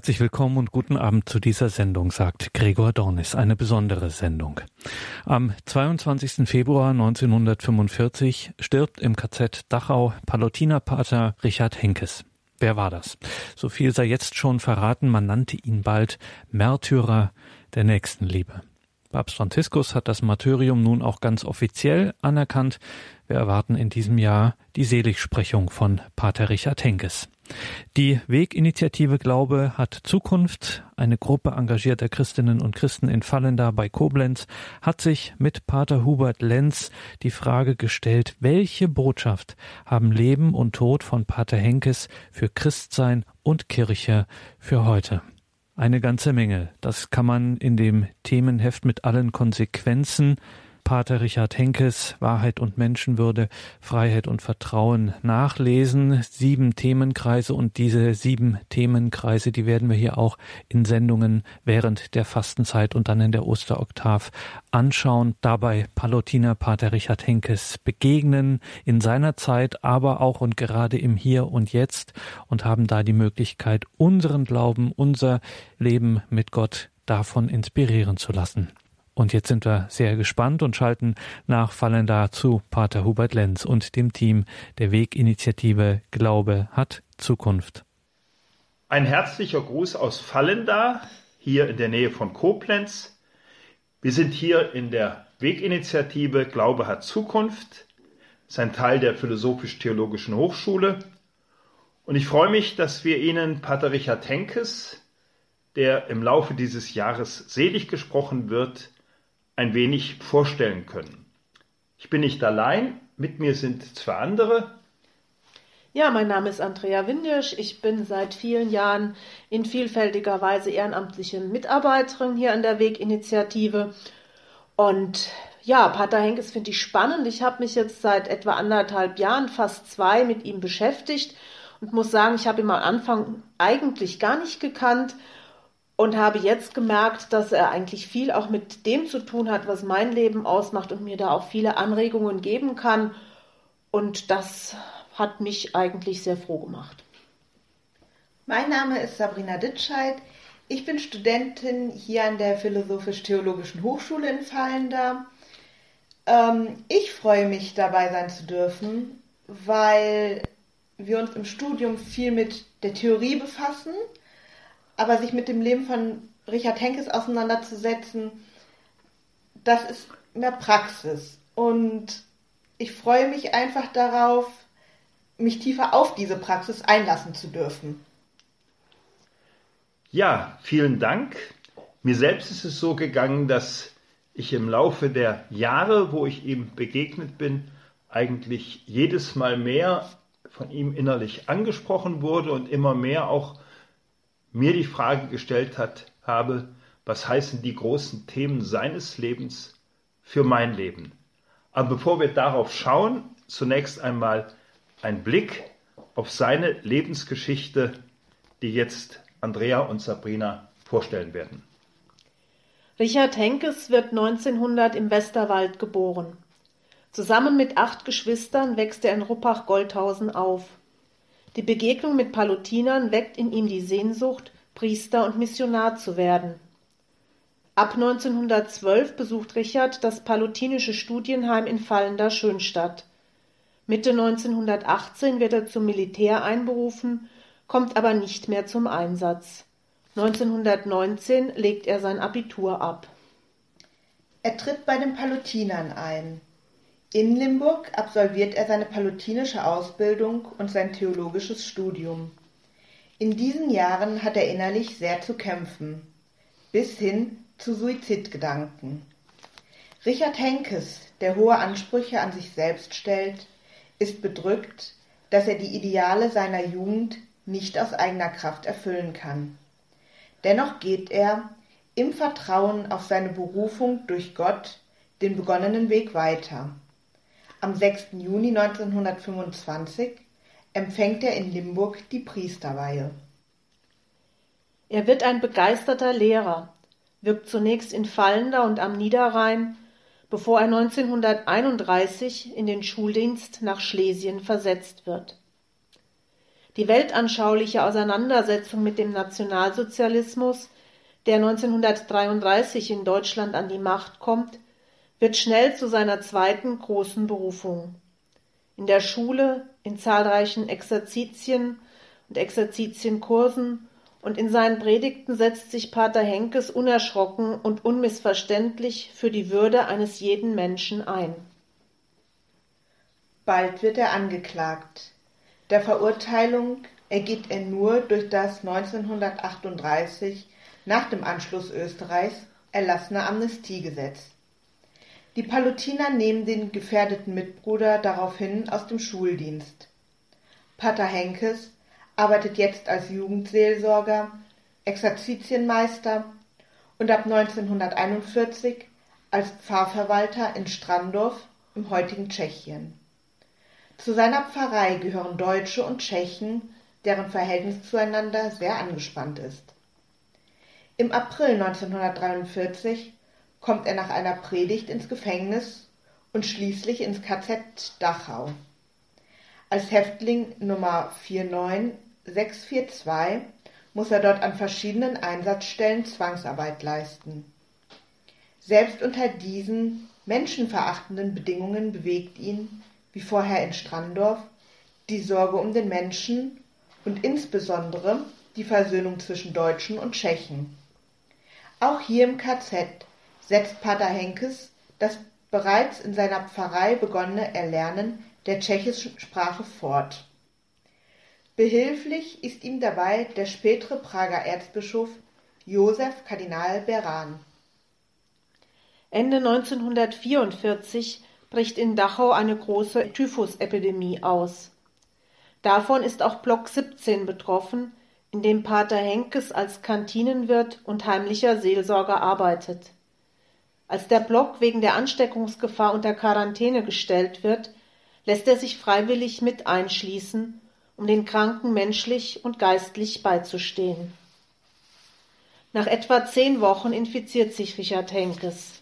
Herzlich willkommen und guten Abend zu dieser Sendung, sagt Gregor Dornis, eine besondere Sendung. Am 22. Februar 1945 stirbt im KZ Dachau Palutinerpater Richard Henkes. Wer war das? So viel sei jetzt schon verraten, man nannte ihn bald Märtyrer der Nächstenliebe. Papst Franziskus hat das Martyrium nun auch ganz offiziell anerkannt. Wir erwarten in diesem Jahr die Seligsprechung von Pater Richard Henkes. Die Weginitiative Glaube hat Zukunft. Eine Gruppe engagierter Christinnen und Christen in Fallenda bei Koblenz hat sich mit Pater Hubert Lenz die Frage gestellt, welche Botschaft haben Leben und Tod von Pater Henkes für Christsein und Kirche für heute? Eine ganze Menge. Das kann man in dem Themenheft mit allen Konsequenzen Pater Richard Henkes Wahrheit und Menschenwürde, Freiheit und Vertrauen nachlesen. Sieben Themenkreise und diese sieben Themenkreise, die werden wir hier auch in Sendungen während der Fastenzeit und dann in der Osteroktav anschauen. Dabei Palutiner Pater Richard Henkes begegnen in seiner Zeit, aber auch und gerade im Hier und Jetzt und haben da die Möglichkeit, unseren Glauben, unser Leben mit Gott davon inspirieren zu lassen. Und jetzt sind wir sehr gespannt und schalten nach Fallenda zu Pater Hubert Lenz und dem Team der Weginitiative Glaube hat Zukunft. Ein herzlicher Gruß aus Fallenda, hier in der Nähe von Koblenz. Wir sind hier in der Weginitiative Glaube hat Zukunft. Das ist ein Teil der Philosophisch-Theologischen Hochschule. Und ich freue mich, dass wir Ihnen Pater Richard Henkes, der im Laufe dieses Jahres selig gesprochen wird, ein wenig vorstellen können. Ich bin nicht allein, mit mir sind zwei andere. Ja, mein Name ist Andrea Windisch. Ich bin seit vielen Jahren in vielfältiger Weise ehrenamtliche Mitarbeiterin hier an der Weginitiative. Und ja, Pater Henkes finde ich spannend. Ich habe mich jetzt seit etwa anderthalb Jahren, fast zwei, mit ihm beschäftigt und muss sagen, ich habe ihn am Anfang eigentlich gar nicht gekannt und habe jetzt gemerkt, dass er eigentlich viel auch mit dem zu tun hat, was mein Leben ausmacht und mir da auch viele Anregungen geben kann. Und das hat mich eigentlich sehr froh gemacht. Mein Name ist Sabrina Ditscheid. Ich bin Studentin hier an der Philosophisch-Theologischen Hochschule in Fallenda. Ähm, ich freue mich, dabei sein zu dürfen, weil wir uns im Studium viel mit der Theorie befassen aber sich mit dem Leben von Richard Henkes auseinanderzusetzen, das ist mehr Praxis. Und ich freue mich einfach darauf, mich tiefer auf diese Praxis einlassen zu dürfen. Ja, vielen Dank. Mir selbst ist es so gegangen, dass ich im Laufe der Jahre, wo ich ihm begegnet bin, eigentlich jedes Mal mehr von ihm innerlich angesprochen wurde und immer mehr auch mir die Frage gestellt hat, habe, was heißen die großen Themen seines Lebens für mein Leben? Aber bevor wir darauf schauen, zunächst einmal ein Blick auf seine Lebensgeschichte, die jetzt Andrea und Sabrina vorstellen werden. Richard Henkes wird 1900 im Westerwald geboren. Zusammen mit acht Geschwistern wächst er in Ruppach-Goldhausen auf. Die Begegnung mit Palutinern weckt in ihm die Sehnsucht, Priester und Missionar zu werden. Ab 1912 besucht Richard das Palutinische Studienheim in Fallender Schönstadt. Mitte 1918 wird er zum Militär einberufen, kommt aber nicht mehr zum Einsatz. 1919 legt er sein Abitur ab. Er tritt bei den Palutinern ein. In Limburg absolviert er seine palutinische Ausbildung und sein theologisches Studium. In diesen Jahren hat er innerlich sehr zu kämpfen, bis hin zu Suizidgedanken. Richard Henkes, der hohe Ansprüche an sich selbst stellt, ist bedrückt, dass er die Ideale seiner Jugend nicht aus eigener Kraft erfüllen kann. Dennoch geht er, im Vertrauen auf seine Berufung durch Gott, den begonnenen Weg weiter. Am 6. Juni 1925 empfängt er in Limburg die Priesterweihe. Er wird ein begeisterter Lehrer, wirkt zunächst in Fallender und am Niederrhein, bevor er 1931 in den Schuldienst nach Schlesien versetzt wird. Die weltanschauliche Auseinandersetzung mit dem Nationalsozialismus, der 1933 in Deutschland an die Macht kommt, wird schnell zu seiner zweiten großen Berufung. In der Schule, in zahlreichen Exerzitien und Exerzitienkursen und in seinen Predigten setzt sich Pater Henkes unerschrocken und unmissverständlich für die Würde eines jeden Menschen ein. Bald wird er angeklagt. Der Verurteilung ergeht er nur durch das 1938 nach dem Anschluss Österreichs erlassene Amnestiegesetz. Die Palutiner nehmen den gefährdeten Mitbruder daraufhin aus dem Schuldienst. Pater Henkes arbeitet jetzt als Jugendseelsorger, Exerzitienmeister und ab 1941 als Pfarrverwalter in Strandorf im heutigen Tschechien. Zu seiner Pfarrei gehören Deutsche und Tschechen, deren Verhältnis zueinander sehr angespannt ist. Im April 1943 kommt er nach einer Predigt ins Gefängnis und schließlich ins KZ Dachau. Als Häftling Nummer 49642 muss er dort an verschiedenen Einsatzstellen Zwangsarbeit leisten. Selbst unter diesen menschenverachtenden Bedingungen bewegt ihn wie vorher in Strandorf, die Sorge um den Menschen und insbesondere die Versöhnung zwischen Deutschen und Tschechen. Auch hier im KZ setzt Pater Henkes das bereits in seiner Pfarrei begonnene Erlernen der tschechischen Sprache fort. Behilflich ist ihm dabei der spätere Prager Erzbischof Josef Kardinal Beran. Ende 1944 bricht in Dachau eine große Typhusepidemie aus. Davon ist auch Block 17 betroffen, in dem Pater Henkes als Kantinenwirt und heimlicher Seelsorger arbeitet. Als der Block wegen der Ansteckungsgefahr unter Quarantäne gestellt wird, lässt er sich freiwillig mit einschließen, um den Kranken menschlich und geistlich beizustehen. Nach etwa zehn Wochen infiziert sich Richard Henkes.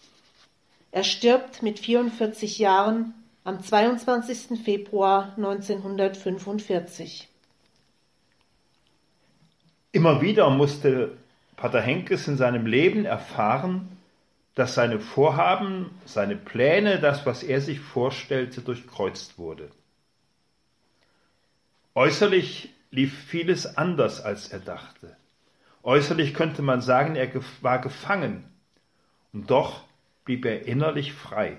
Er stirbt mit 44 Jahren am 22. Februar 1945. Immer wieder musste Pater Henkes in seinem Leben erfahren, dass seine Vorhaben, seine Pläne, das, was er sich vorstellte, durchkreuzt wurde. Äußerlich lief vieles anders, als er dachte. Äußerlich könnte man sagen, er war gefangen. Und doch blieb er innerlich frei.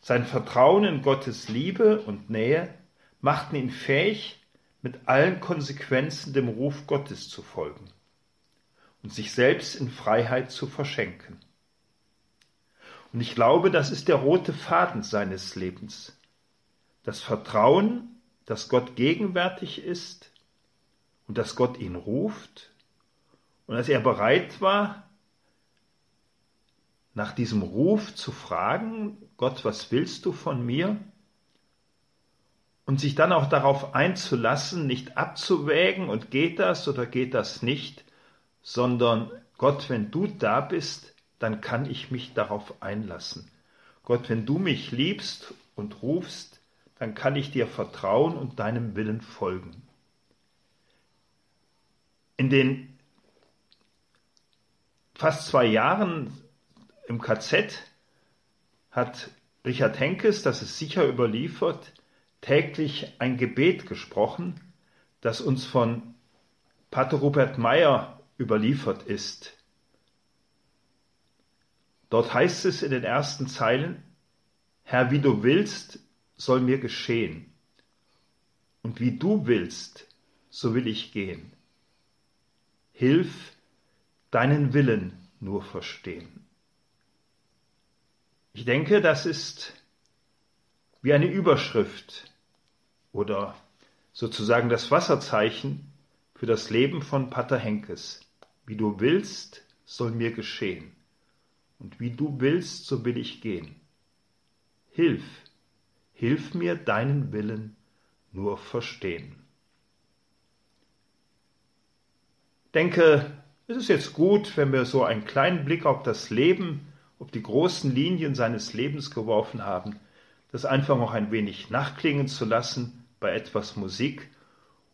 Sein Vertrauen in Gottes Liebe und Nähe machten ihn fähig, mit allen Konsequenzen dem Ruf Gottes zu folgen und sich selbst in Freiheit zu verschenken. Und ich glaube, das ist der rote Faden seines Lebens. Das Vertrauen, dass Gott gegenwärtig ist und dass Gott ihn ruft und dass er bereit war, nach diesem Ruf zu fragen, Gott, was willst du von mir? Und sich dann auch darauf einzulassen, nicht abzuwägen und geht das oder geht das nicht, sondern Gott, wenn du da bist, dann kann ich mich darauf einlassen. Gott, wenn du mich liebst und rufst, dann kann ich dir vertrauen und deinem Willen folgen. In den fast zwei Jahren im KZ hat Richard Henkes, das ist sicher überliefert, täglich ein Gebet gesprochen, das uns von Pater Rupert Meyer überliefert ist. Dort heißt es in den ersten Zeilen, Herr, wie du willst, soll mir geschehen. Und wie du willst, so will ich gehen. Hilf, deinen Willen nur verstehen. Ich denke, das ist wie eine Überschrift oder sozusagen das Wasserzeichen für das Leben von Pater Henkes. Wie du willst, soll mir geschehen. Und wie du willst, so will ich gehen. Hilf, hilf mir deinen Willen nur verstehen. Denke, es ist jetzt gut, wenn wir so einen kleinen Blick auf das Leben auf die großen Linien seines Lebens geworfen haben, das einfach noch ein wenig nachklingen zu lassen bei etwas Musik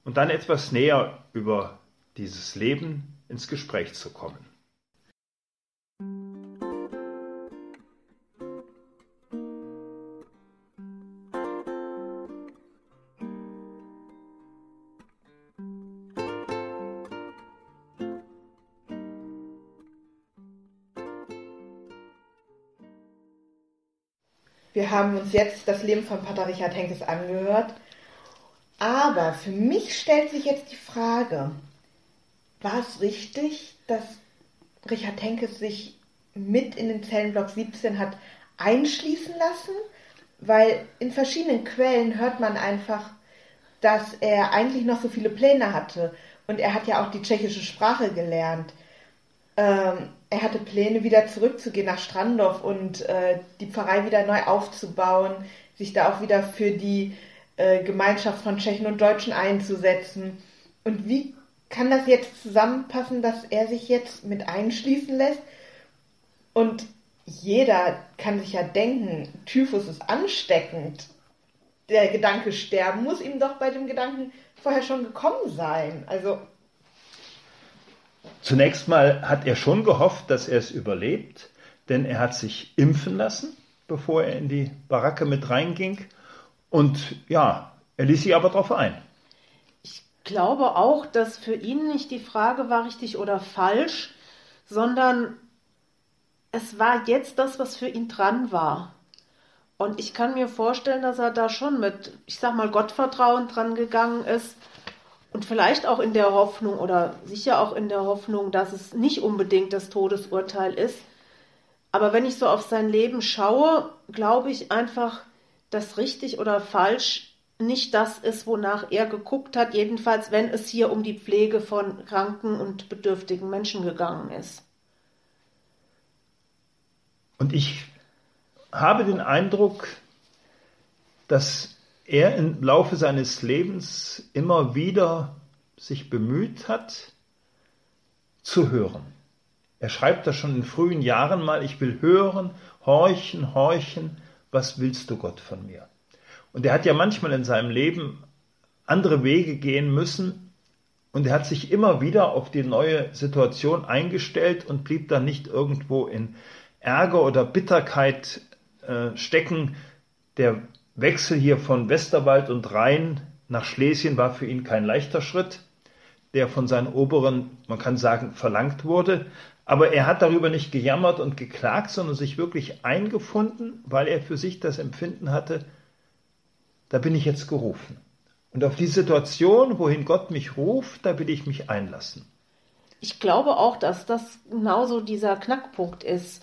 und dann etwas näher über dieses Leben ins Gespräch zu kommen. Wir haben uns jetzt das Leben von Pater Richard Henkes angehört. Aber für mich stellt sich jetzt die Frage, war es richtig, dass Richard Henkes sich mit in den Zellenblock 17 hat einschließen lassen? Weil in verschiedenen Quellen hört man einfach, dass er eigentlich noch so viele Pläne hatte. Und er hat ja auch die tschechische Sprache gelernt. Ähm, er hatte Pläne, wieder zurückzugehen nach Strandorf und äh, die Pfarrei wieder neu aufzubauen, sich da auch wieder für die äh, Gemeinschaft von Tschechen und Deutschen einzusetzen. Und wie kann das jetzt zusammenpassen, dass er sich jetzt mit einschließen lässt? Und jeder kann sich ja denken, Typhus ist ansteckend. Der Gedanke sterben muss ihm doch bei dem Gedanken vorher schon gekommen sein. Also Zunächst mal hat er schon gehofft, dass er es überlebt, denn er hat sich impfen lassen, bevor er in die Baracke mit reinging. Und ja, er ließ sich aber darauf ein. Ich glaube auch, dass für ihn nicht die Frage war richtig oder falsch, sondern es war jetzt das, was für ihn dran war. Und ich kann mir vorstellen, dass er da schon mit, ich sag mal, Gottvertrauen dran gegangen ist und vielleicht auch in der Hoffnung oder sicher auch in der Hoffnung, dass es nicht unbedingt das Todesurteil ist. Aber wenn ich so auf sein Leben schaue, glaube ich einfach, dass richtig oder falsch nicht das ist, wonach er geguckt hat, jedenfalls wenn es hier um die Pflege von kranken und bedürftigen Menschen gegangen ist. Und ich habe den Eindruck, dass er im Laufe seines Lebens immer wieder sich bemüht hat, zu hören. Er schreibt das schon in frühen Jahren mal, ich will hören, horchen, horchen, was willst du Gott von mir? Und er hat ja manchmal in seinem Leben andere Wege gehen müssen und er hat sich immer wieder auf die neue Situation eingestellt und blieb dann nicht irgendwo in Ärger oder Bitterkeit äh, stecken. Der Wechsel hier von Westerwald und Rhein nach Schlesien war für ihn kein leichter Schritt, der von seinen Oberen, man kann sagen, verlangt wurde. Aber er hat darüber nicht gejammert und geklagt, sondern sich wirklich eingefunden, weil er für sich das Empfinden hatte, da bin ich jetzt gerufen. Und auf die Situation, wohin Gott mich ruft, da will ich mich einlassen. Ich glaube auch, dass das genauso dieser Knackpunkt ist.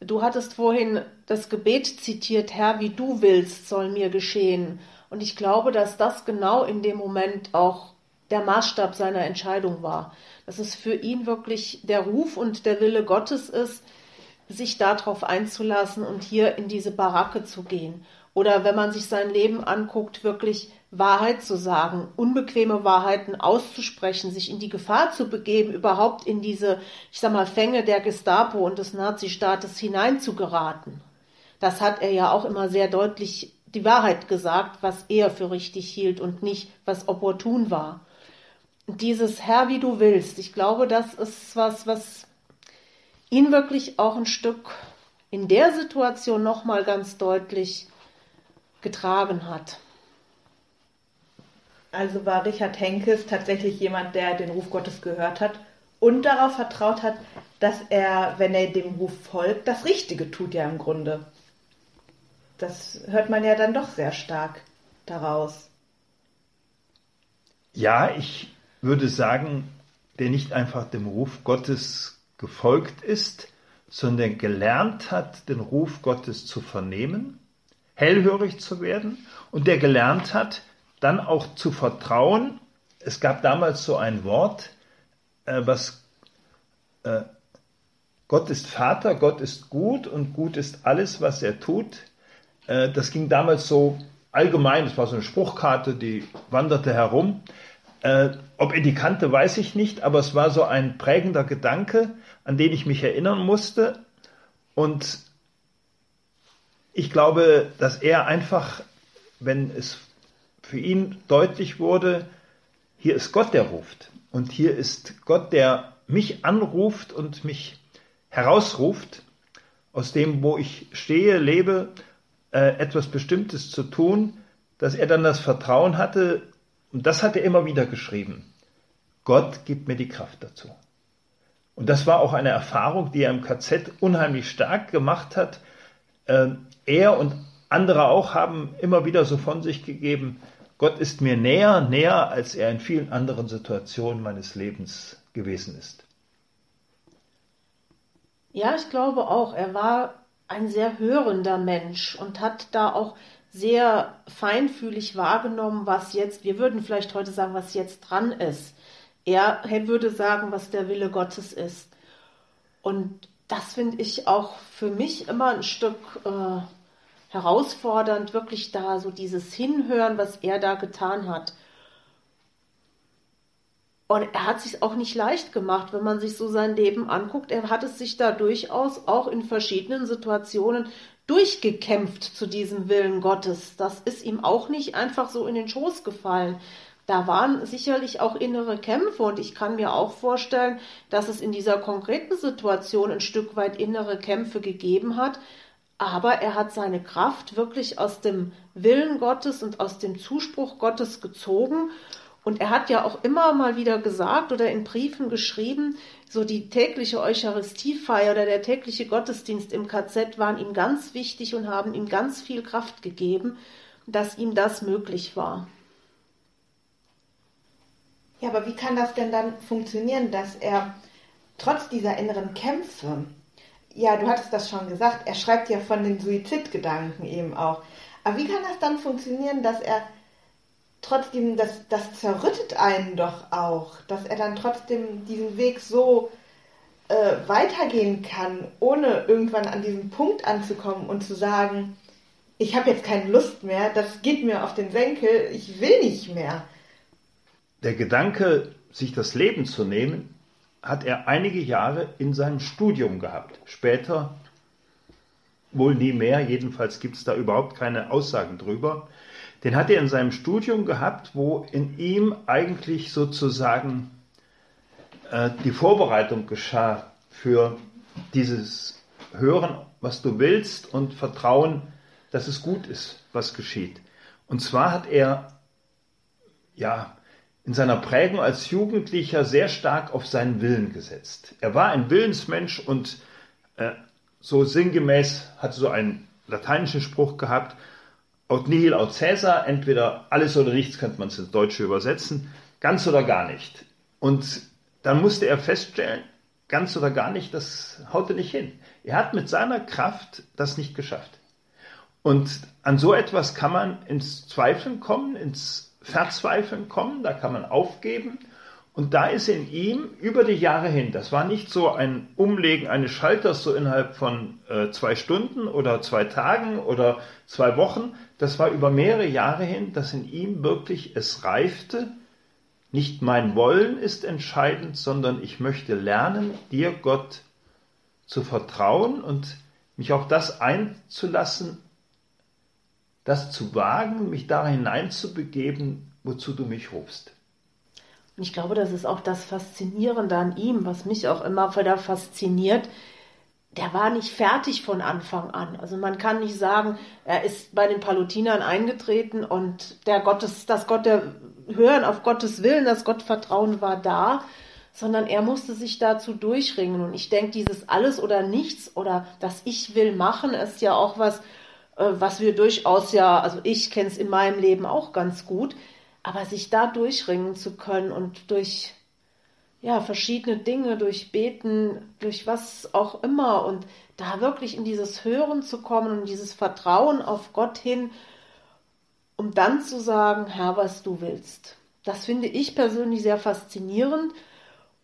Du hattest vorhin das Gebet zitiert, Herr, wie du willst, soll mir geschehen. Und ich glaube, dass das genau in dem Moment auch der Maßstab seiner Entscheidung war. Dass es für ihn wirklich der Ruf und der Wille Gottes ist, sich darauf einzulassen und hier in diese Baracke zu gehen. Oder wenn man sich sein Leben anguckt, wirklich Wahrheit zu sagen, unbequeme Wahrheiten auszusprechen, sich in die Gefahr zu begeben, überhaupt in diese, ich sag mal, Fänge der Gestapo und des Nazistaates hineinzugeraten. Das hat er ja auch immer sehr deutlich die Wahrheit gesagt, was er für richtig hielt und nicht, was opportun war. Dieses Herr, wie du willst, ich glaube, das ist was, was ihn wirklich auch ein Stück in der Situation nochmal ganz deutlich getragen hat. Also war Richard Henkes tatsächlich jemand, der den Ruf Gottes gehört hat und darauf vertraut hat, dass er, wenn er dem Ruf folgt, das Richtige tut ja im Grunde. Das hört man ja dann doch sehr stark daraus. Ja, ich würde sagen, der nicht einfach dem Ruf Gottes gefolgt ist, sondern gelernt hat, den Ruf Gottes zu vernehmen, hellhörig zu werden und der gelernt hat, dann auch zu vertrauen. Es gab damals so ein Wort, äh, was äh, Gott ist Vater, Gott ist gut und gut ist alles, was er tut. Äh, das ging damals so allgemein, das war so eine Spruchkarte, die wanderte herum. Äh, ob er die kannte, weiß ich nicht, aber es war so ein prägender Gedanke, an den ich mich erinnern musste. Und ich glaube, dass er einfach, wenn es für ihn deutlich wurde, hier ist Gott, der ruft. Und hier ist Gott, der mich anruft und mich herausruft, aus dem, wo ich stehe, lebe, äh, etwas Bestimmtes zu tun, dass er dann das Vertrauen hatte, und das hat er immer wieder geschrieben. Gott gibt mir die Kraft dazu. Und das war auch eine Erfahrung, die er im KZ unheimlich stark gemacht hat. Äh, er und andere auch haben immer wieder so von sich gegeben, Gott ist mir näher, näher, als er in vielen anderen Situationen meines Lebens gewesen ist. Ja, ich glaube auch, er war ein sehr hörender Mensch und hat da auch sehr feinfühlig wahrgenommen, was jetzt, wir würden vielleicht heute sagen, was jetzt dran ist. Er würde sagen, was der Wille Gottes ist. Und das finde ich auch für mich immer ein Stück äh, herausfordernd, wirklich da so dieses Hinhören, was er da getan hat. Und er hat sich auch nicht leicht gemacht, wenn man sich so sein Leben anguckt. Er hat es sich da durchaus auch in verschiedenen Situationen durchgekämpft zu diesem Willen Gottes. Das ist ihm auch nicht einfach so in den Schoß gefallen. Da waren sicherlich auch innere Kämpfe und ich kann mir auch vorstellen, dass es in dieser konkreten Situation ein Stück weit innere Kämpfe gegeben hat, aber er hat seine Kraft wirklich aus dem Willen Gottes und aus dem Zuspruch Gottes gezogen. Und er hat ja auch immer mal wieder gesagt oder in Briefen geschrieben, so die tägliche Eucharistiefeier oder der tägliche Gottesdienst im KZ waren ihm ganz wichtig und haben ihm ganz viel Kraft gegeben, dass ihm das möglich war. Ja, aber wie kann das denn dann funktionieren, dass er trotz dieser inneren Kämpfe ja, du hattest das schon gesagt, er schreibt ja von den Suizidgedanken eben auch. Aber wie kann das dann funktionieren, dass er trotzdem, das, das zerrüttet einen doch auch, dass er dann trotzdem diesen Weg so äh, weitergehen kann, ohne irgendwann an diesen Punkt anzukommen und zu sagen, ich habe jetzt keine Lust mehr, das geht mir auf den Senkel, ich will nicht mehr. Der Gedanke, sich das Leben zu nehmen, hat er einige Jahre in seinem Studium gehabt. Später wohl nie mehr, jedenfalls gibt es da überhaupt keine Aussagen drüber. Den hat er in seinem Studium gehabt, wo in ihm eigentlich sozusagen äh, die Vorbereitung geschah für dieses Hören, was du willst und Vertrauen, dass es gut ist, was geschieht. Und zwar hat er ja in seiner Prägung als Jugendlicher sehr stark auf seinen Willen gesetzt. Er war ein Willensmensch und äh, so sinngemäß hat so einen lateinischen Spruch gehabt, aut nihil aut Caesar, entweder alles oder nichts könnte man es ins Deutsche übersetzen, ganz oder gar nicht. Und dann musste er feststellen, ganz oder gar nicht, das haute nicht hin. Er hat mit seiner Kraft das nicht geschafft. Und an so etwas kann man ins Zweifeln kommen, ins Verzweifeln kommen, da kann man aufgeben. Und da ist in ihm über die Jahre hin, das war nicht so ein Umlegen eines Schalters so innerhalb von äh, zwei Stunden oder zwei Tagen oder zwei Wochen, das war über mehrere Jahre hin, dass in ihm wirklich es reifte, nicht mein Wollen ist entscheidend, sondern ich möchte lernen, dir Gott zu vertrauen und mich auf das einzulassen, das zu wagen, mich da hineinzubegeben, wozu du mich rufst. Und ich glaube, das ist auch das Faszinierende an ihm, was mich auch immer wieder fasziniert. Der war nicht fertig von Anfang an. Also man kann nicht sagen, er ist bei den Palutinern eingetreten und der Gottes, das Gott der Hören auf Gottes Willen, das Gottvertrauen war da, sondern er musste sich dazu durchringen. Und ich denke, dieses alles oder nichts oder das Ich will machen ist ja auch was, was wir durchaus ja, also ich kenne es in meinem Leben auch ganz gut, aber sich da durchringen zu können und durch ja, verschiedene Dinge, durch Beten, durch was auch immer und da wirklich in dieses Hören zu kommen und dieses Vertrauen auf Gott hin, um dann zu sagen, Herr, was du willst. Das finde ich persönlich sehr faszinierend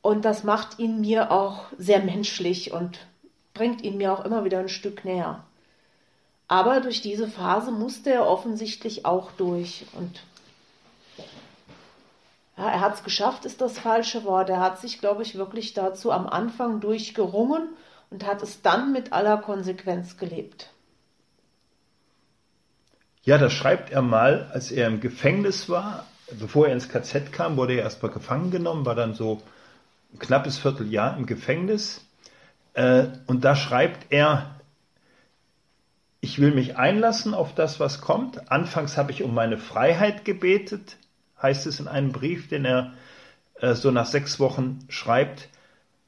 und das macht ihn mir auch sehr menschlich und bringt ihn mir auch immer wieder ein Stück näher. Aber durch diese Phase musste er offensichtlich auch durch. Und ja, er hat es geschafft, ist das falsche Wort. Er hat sich, glaube ich, wirklich dazu am Anfang durchgerungen und hat es dann mit aller Konsequenz gelebt. Ja, das schreibt er mal, als er im Gefängnis war bevor er ins KZ kam, wurde er erstmal gefangen genommen, war dann so ein knappes Vierteljahr im Gefängnis. Äh, und da schreibt er, ich will mich einlassen auf das, was kommt. Anfangs habe ich um meine Freiheit gebetet, heißt es in einem Brief, den er äh, so nach sechs Wochen schreibt.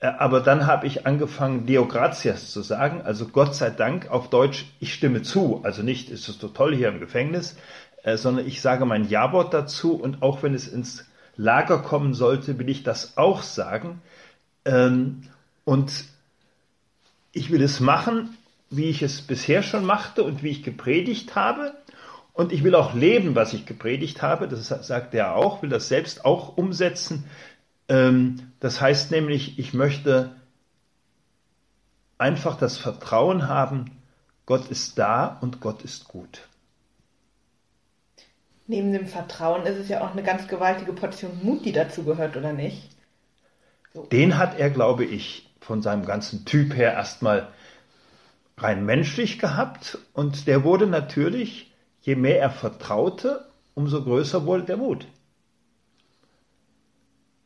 Äh, aber dann habe ich angefangen, Deo gratias zu sagen, also Gott sei Dank auf Deutsch, ich stimme zu. Also nicht, ist es so toll hier im Gefängnis, äh, sondern ich sage mein Ja-Wort dazu und auch wenn es ins Lager kommen sollte, will ich das auch sagen. Ähm, und ich will es machen, wie ich es bisher schon machte und wie ich gepredigt habe. Und ich will auch leben, was ich gepredigt habe. Das sagt er auch, will das selbst auch umsetzen. Ähm, das heißt nämlich, ich möchte einfach das Vertrauen haben, Gott ist da und Gott ist gut. Neben dem Vertrauen ist es ja auch eine ganz gewaltige Portion Mut, die dazu gehört, oder nicht? So. Den hat er, glaube ich, von seinem ganzen Typ her erstmal rein menschlich gehabt und der wurde natürlich, je mehr er vertraute, umso größer wurde der Mut.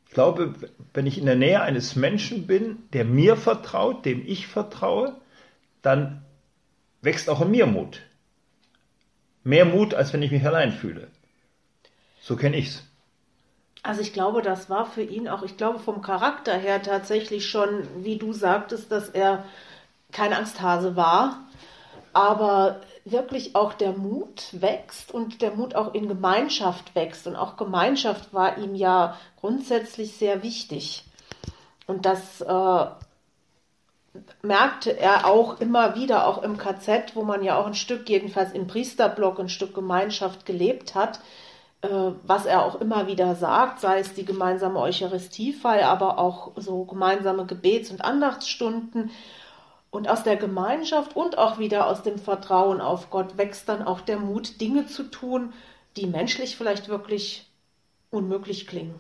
Ich glaube, wenn ich in der Nähe eines Menschen bin, der mir vertraut, dem ich vertraue, dann wächst auch in mir Mut. Mehr Mut, als wenn ich mich allein fühle. So kenne ich's. Also ich glaube, das war für ihn auch, ich glaube vom Charakter her tatsächlich schon, wie du sagtest, dass er kein Angsthase war, aber wirklich auch der Mut wächst und der Mut auch in Gemeinschaft wächst. Und auch Gemeinschaft war ihm ja grundsätzlich sehr wichtig. Und das äh, merkte er auch immer wieder, auch im KZ, wo man ja auch ein Stück, jedenfalls im Priesterblock, ein Stück Gemeinschaft gelebt hat, äh, was er auch immer wieder sagt, sei es die gemeinsame Eucharistiefeier, aber auch so gemeinsame Gebets- und Andachtsstunden. Und aus der Gemeinschaft und auch wieder aus dem Vertrauen auf Gott wächst dann auch der Mut, Dinge zu tun, die menschlich vielleicht wirklich unmöglich klingen.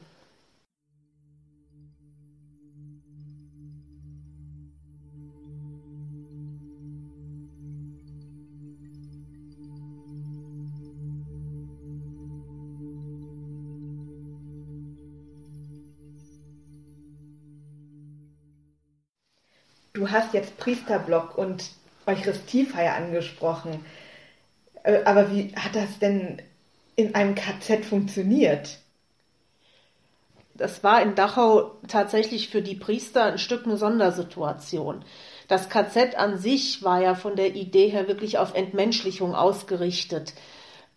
Du hast jetzt Priesterblock und Eucharistiefeier angesprochen. Äh, aber wie hat das denn in einem KZ funktioniert? Das war in Dachau tatsächlich für die Priester ein Stück eine Sondersituation. Das KZ an sich war ja von der Idee her wirklich auf Entmenschlichung ausgerichtet.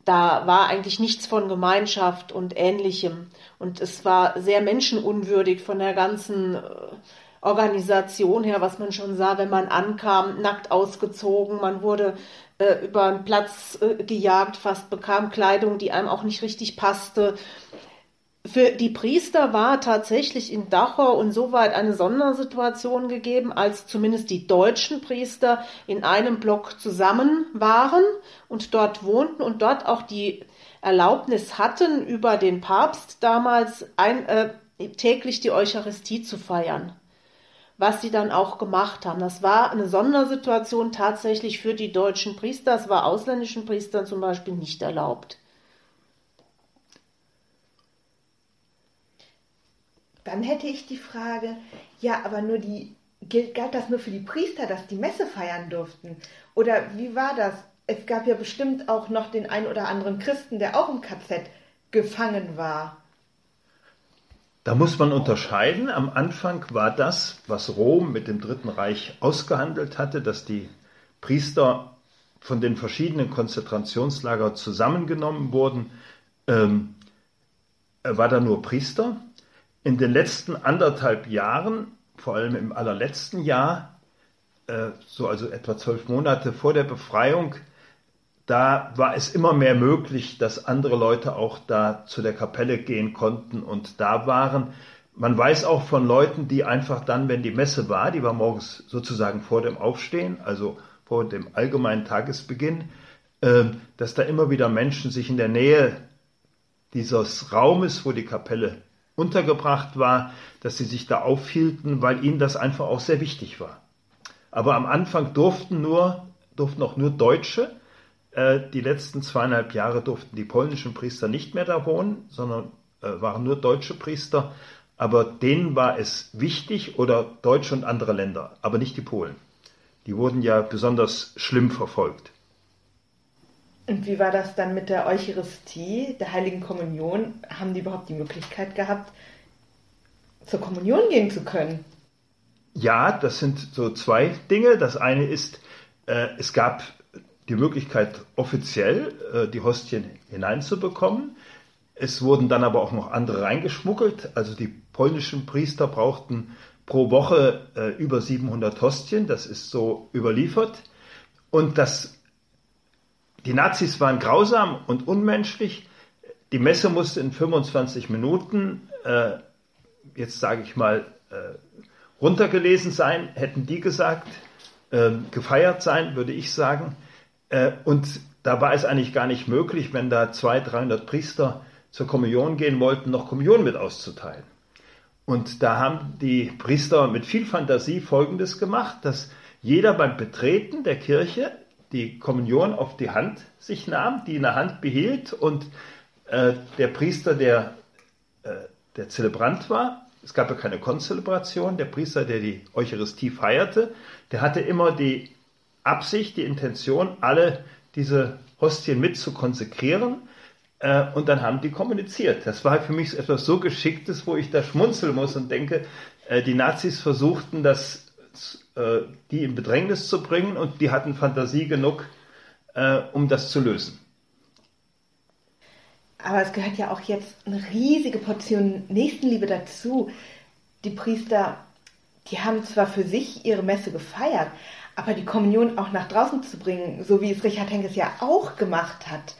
Da war eigentlich nichts von Gemeinschaft und Ähnlichem. Und es war sehr menschenunwürdig von der ganzen äh, Organisation her, was man schon sah, wenn man ankam, nackt ausgezogen, man wurde äh, über einen Platz äh, gejagt, fast bekam Kleidung, die einem auch nicht richtig passte. Für die Priester war tatsächlich in Dachau insoweit eine Sondersituation gegeben, als zumindest die deutschen Priester in einem Block zusammen waren und dort wohnten und dort auch die Erlaubnis hatten, über den Papst damals ein, äh, täglich die Eucharistie zu feiern was sie dann auch gemacht haben. Das war eine Sondersituation tatsächlich für die deutschen Priester. Das war ausländischen Priestern zum Beispiel nicht erlaubt. Dann hätte ich die Frage, ja, aber nur die, galt das nur für die Priester, dass die Messe feiern durften? Oder wie war das? Es gab ja bestimmt auch noch den einen oder anderen Christen, der auch im KZ gefangen war. Da muss man unterscheiden. Am Anfang war das, was Rom mit dem Dritten Reich ausgehandelt hatte, dass die Priester von den verschiedenen Konzentrationslagern zusammengenommen wurden, ähm, war da nur Priester. In den letzten anderthalb Jahren, vor allem im allerletzten Jahr, äh, so also etwa zwölf Monate vor der Befreiung, da war es immer mehr möglich, dass andere Leute auch da zu der Kapelle gehen konnten und da waren. Man weiß auch von Leuten, die einfach dann, wenn die Messe war, die war morgens sozusagen vor dem Aufstehen, also vor dem allgemeinen Tagesbeginn, ähm, dass da immer wieder Menschen sich in der Nähe dieses Raumes, wo die Kapelle untergebracht war, dass sie sich da aufhielten, weil ihnen das einfach auch sehr wichtig war. Aber am Anfang durften nur, durften auch nur Deutsche Äh, die letzten zweieinhalb Jahre durften die polnischen Priester nicht mehr da wohnen, sondern äh, waren nur deutsche Priester. Aber denen war es wichtig oder Deutsche und andere Länder, aber nicht die Polen. Die wurden ja besonders schlimm verfolgt. Und wie war das dann mit der Eucharistie, der Heiligen Kommunion? Haben die überhaupt die Möglichkeit gehabt, zur Kommunion gehen zu können? Ja, das sind so zwei Dinge. Das eine ist, äh, es gab die Möglichkeit, offiziell äh, die Hostien hineinzubekommen. Es wurden dann aber auch noch andere reingeschmuggelt. Also die polnischen Priester brauchten pro Woche äh, über 700 Hostien. Das ist so überliefert. Und das, die Nazis waren grausam und unmenschlich. Die Messe musste in 25 Minuten, äh, jetzt sage ich mal, äh, runtergelesen sein, hätten die gesagt, äh, gefeiert sein, würde ich sagen. Äh, und da war es eigentlich gar nicht möglich, wenn da 200, 300 Priester zur Kommunion gehen wollten, noch Kommunion mit auszuteilen. Und da haben die Priester mit viel Fantasie Folgendes gemacht, dass jeder beim Betreten der Kirche die Kommunion auf die Hand sich nahm, die in der Hand behielt und äh, der Priester, der äh, der Zelebrant war, es gab ja keine Konzelebration, der Priester, der die Eucharistie feierte, der hatte immer die Absicht, die Intention, alle diese Hostien mit zu konsekrieren. Äh, und dann haben die kommuniziert. Das war für mich etwas so Geschicktes, wo ich da schmunzeln muss und denke, äh, die Nazis versuchten, das, äh, die in Bedrängnis zu bringen und die hatten Fantasie genug, um das zu lösen. Aber es gehört ja auch jetzt eine riesige Portion Nächstenliebe dazu. Die Priester, die haben zwar für sich ihre Messe gefeiert, aber die Kommunion auch nach draußen zu bringen, so wie es Richard Henkes ja auch gemacht hat,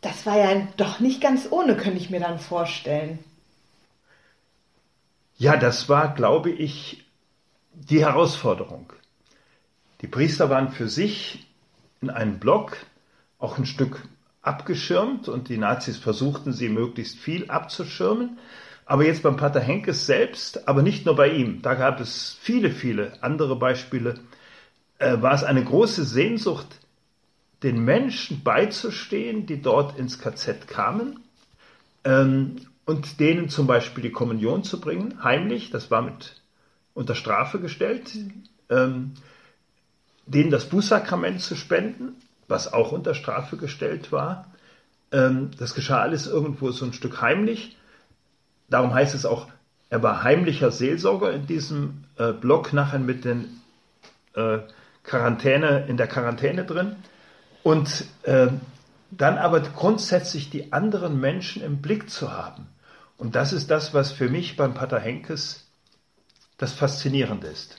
das war ja doch nicht ganz ohne, könnte ich mir dann vorstellen. Ja, das war, glaube ich, die Herausforderung. Die Priester waren für sich in einem Block auch ein Stück abgeschirmt und die Nazis versuchten sie möglichst viel abzuschirmen. Aber jetzt beim Pater Henkes selbst, aber nicht nur bei ihm, da gab es viele, viele andere Beispiele, war es eine große Sehnsucht, den Menschen beizustehen, die dort ins KZ kamen ähm, und denen zum Beispiel die Kommunion zu bringen, heimlich, das war mit unter Strafe gestellt, ähm, denen das Bußsakrament zu spenden, was auch unter Strafe gestellt war. Ähm, das geschah alles irgendwo so ein Stück heimlich. Darum heißt es auch, er war heimlicher Seelsorger in diesem äh, Block nachher mit den äh, Quarantäne, in der Quarantäne drin. Und äh, dann aber grundsätzlich die anderen Menschen im Blick zu haben. Und das ist das, was für mich beim Pater Henkes das Faszinierende ist.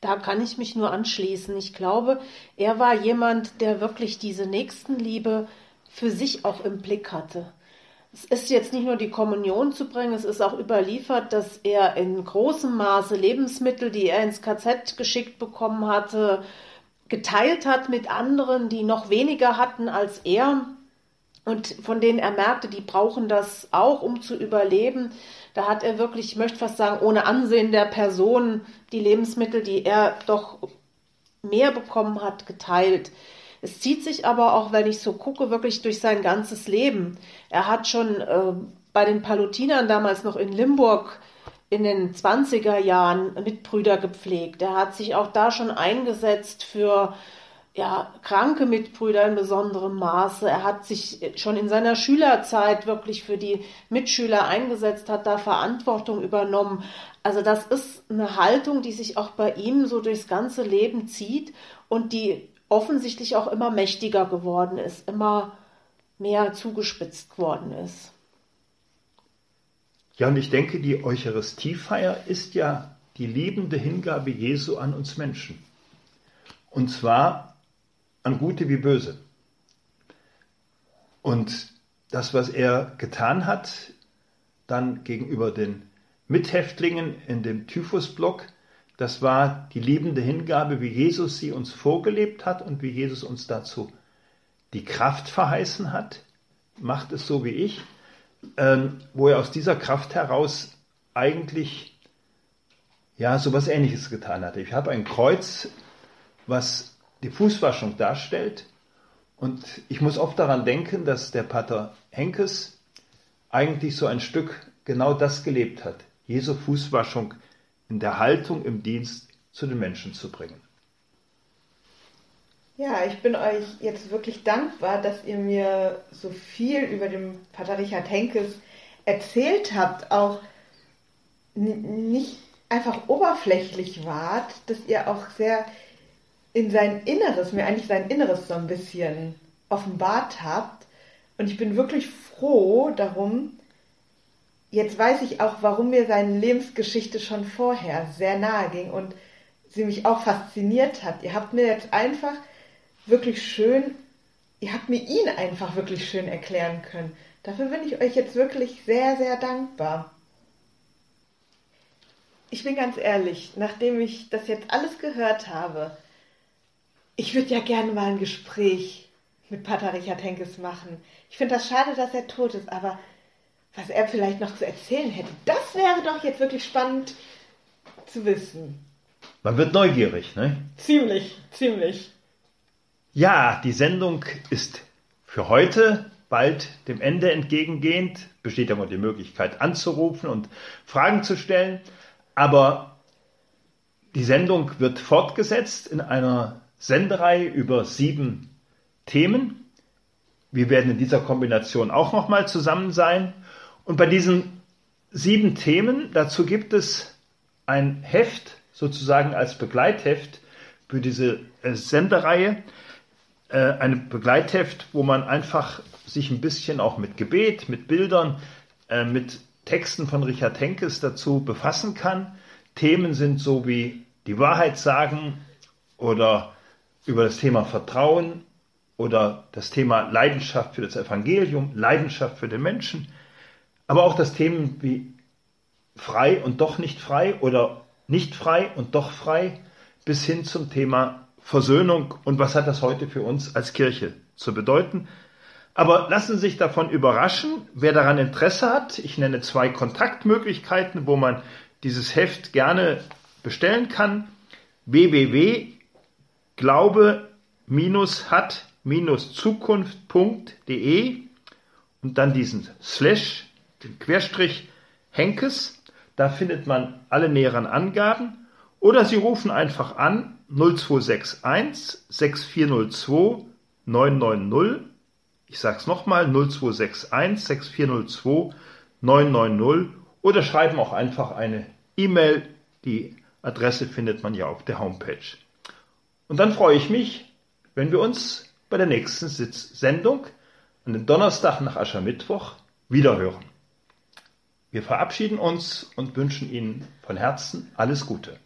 Da kann ich mich nur anschließen. Ich glaube, er war jemand, der wirklich diese Nächstenliebe für sich auch im Blick hatte. Es ist jetzt nicht nur die Kommunion zu bringen, es ist auch überliefert, dass er in großem Maße Lebensmittel, die er ins KZ geschickt bekommen hatte, geteilt hat mit anderen, die noch weniger hatten als er und von denen er merkte, die brauchen das auch, um zu überleben. Da hat er wirklich, ich möchte fast sagen, ohne Ansehen der Person die Lebensmittel, die er doch mehr bekommen hat, geteilt. Es zieht sich aber auch, wenn ich so gucke, wirklich durch sein ganzes Leben. Er hat schon äh, bei den Palutinern damals noch in Limburg in den 20er Jahren Mitbrüder gepflegt. Er hat sich auch da schon eingesetzt für ja, kranke Mitbrüder in besonderem Maße. Er hat sich schon in seiner Schülerzeit wirklich für die Mitschüler eingesetzt, hat da Verantwortung übernommen. Also das ist eine Haltung, die sich auch bei ihm so durchs ganze Leben zieht und die offensichtlich auch immer mächtiger geworden ist, immer mehr zugespitzt worden ist. Ja, und ich denke, die Eucharistiefeier ist ja die liebende Hingabe Jesu an uns Menschen. Und zwar an Gute wie Böse. Und das, was er getan hat, dann gegenüber den Mithäftlingen in dem Typhusblock, das war die liebende Hingabe, wie Jesus sie uns vorgelebt hat und wie Jesus uns dazu die Kraft verheißen hat. Macht es so wie ich, ähm, wo er aus dieser Kraft heraus eigentlich ja so was Ähnliches getan hat. Ich habe ein Kreuz, was die Fußwaschung darstellt Und ich muss oft daran denken, dass der Pater Henkes eigentlich so ein Stück genau das gelebt hat. Jesu Fußwaschung in der Haltung im Dienst zu den Menschen zu bringen. Ja, ich bin euch jetzt wirklich dankbar, dass ihr mir so viel über den Pater Richard Henkes erzählt habt, auch nicht einfach oberflächlich wart, dass ihr auch sehr in sein Inneres, mir eigentlich sein Inneres so ein bisschen offenbart habt. Und ich bin wirklich froh darum. Jetzt weiß ich auch, warum mir seine Lebensgeschichte schon vorher sehr nahe ging und sie mich auch fasziniert hat. Ihr habt mir jetzt einfach wirklich schön, ihr habt mir ihn einfach wirklich schön erklären können. Dafür bin ich euch jetzt wirklich sehr, sehr dankbar. Ich bin ganz ehrlich, nachdem ich das jetzt alles gehört habe, ich würde ja gerne mal ein Gespräch mit Pater Richard Henkes machen. Ich finde das schade, dass er tot ist, aber was er vielleicht noch zu erzählen hätte, das wäre doch jetzt wirklich spannend zu wissen. Man wird neugierig, ne? Ziemlich, ziemlich. Ja, die Sendung ist für heute bald dem Ende entgegengehend. Besteht ja mal die Möglichkeit anzurufen und Fragen zu stellen. Aber die Sendung wird fortgesetzt in einer Sendereihe über sieben Themen. Wir werden in dieser Kombination auch nochmal zusammen sein. Und bei diesen sieben Themen, dazu gibt es ein Heft, sozusagen als Begleitheft für diese äh, Sendereihe. Äh, ein Begleitheft, wo man einfach sich ein bisschen auch mit Gebet, mit Bildern, äh, mit Texten von Richard Henkes dazu befassen kann. Themen sind so wie die Wahrheit sagen oder über das Thema Vertrauen oder das Thema Leidenschaft für das Evangelium, Leidenschaft für den Menschen, aber auch das Themen wie frei und doch nicht frei oder nicht frei und doch frei bis hin zum Thema Versöhnung und was hat das heute für uns als Kirche zu bedeuten. Aber lassen Sie sich davon überraschen, wer daran Interesse hat. Ich nenne zwei Kontaktmöglichkeiten, wo man dieses Heft gerne bestellen kann. www glaube-hat-zukunft.de und dann diesen Slash, den Querstrich Henkes. Da findet man alle näheren Angaben. Oder Sie rufen einfach an 0261 6402 990. Ich sage es nochmal 0261 6402 990 oder schreiben auch einfach eine E-Mail. Die Adresse findet man ja auf der Homepage. Und dann freue ich mich, wenn wir uns bei der nächsten Sitzsendung an dem Donnerstag nach Aschermittwoch wiederhören. Wir verabschieden uns und wünschen Ihnen von Herzen alles Gute.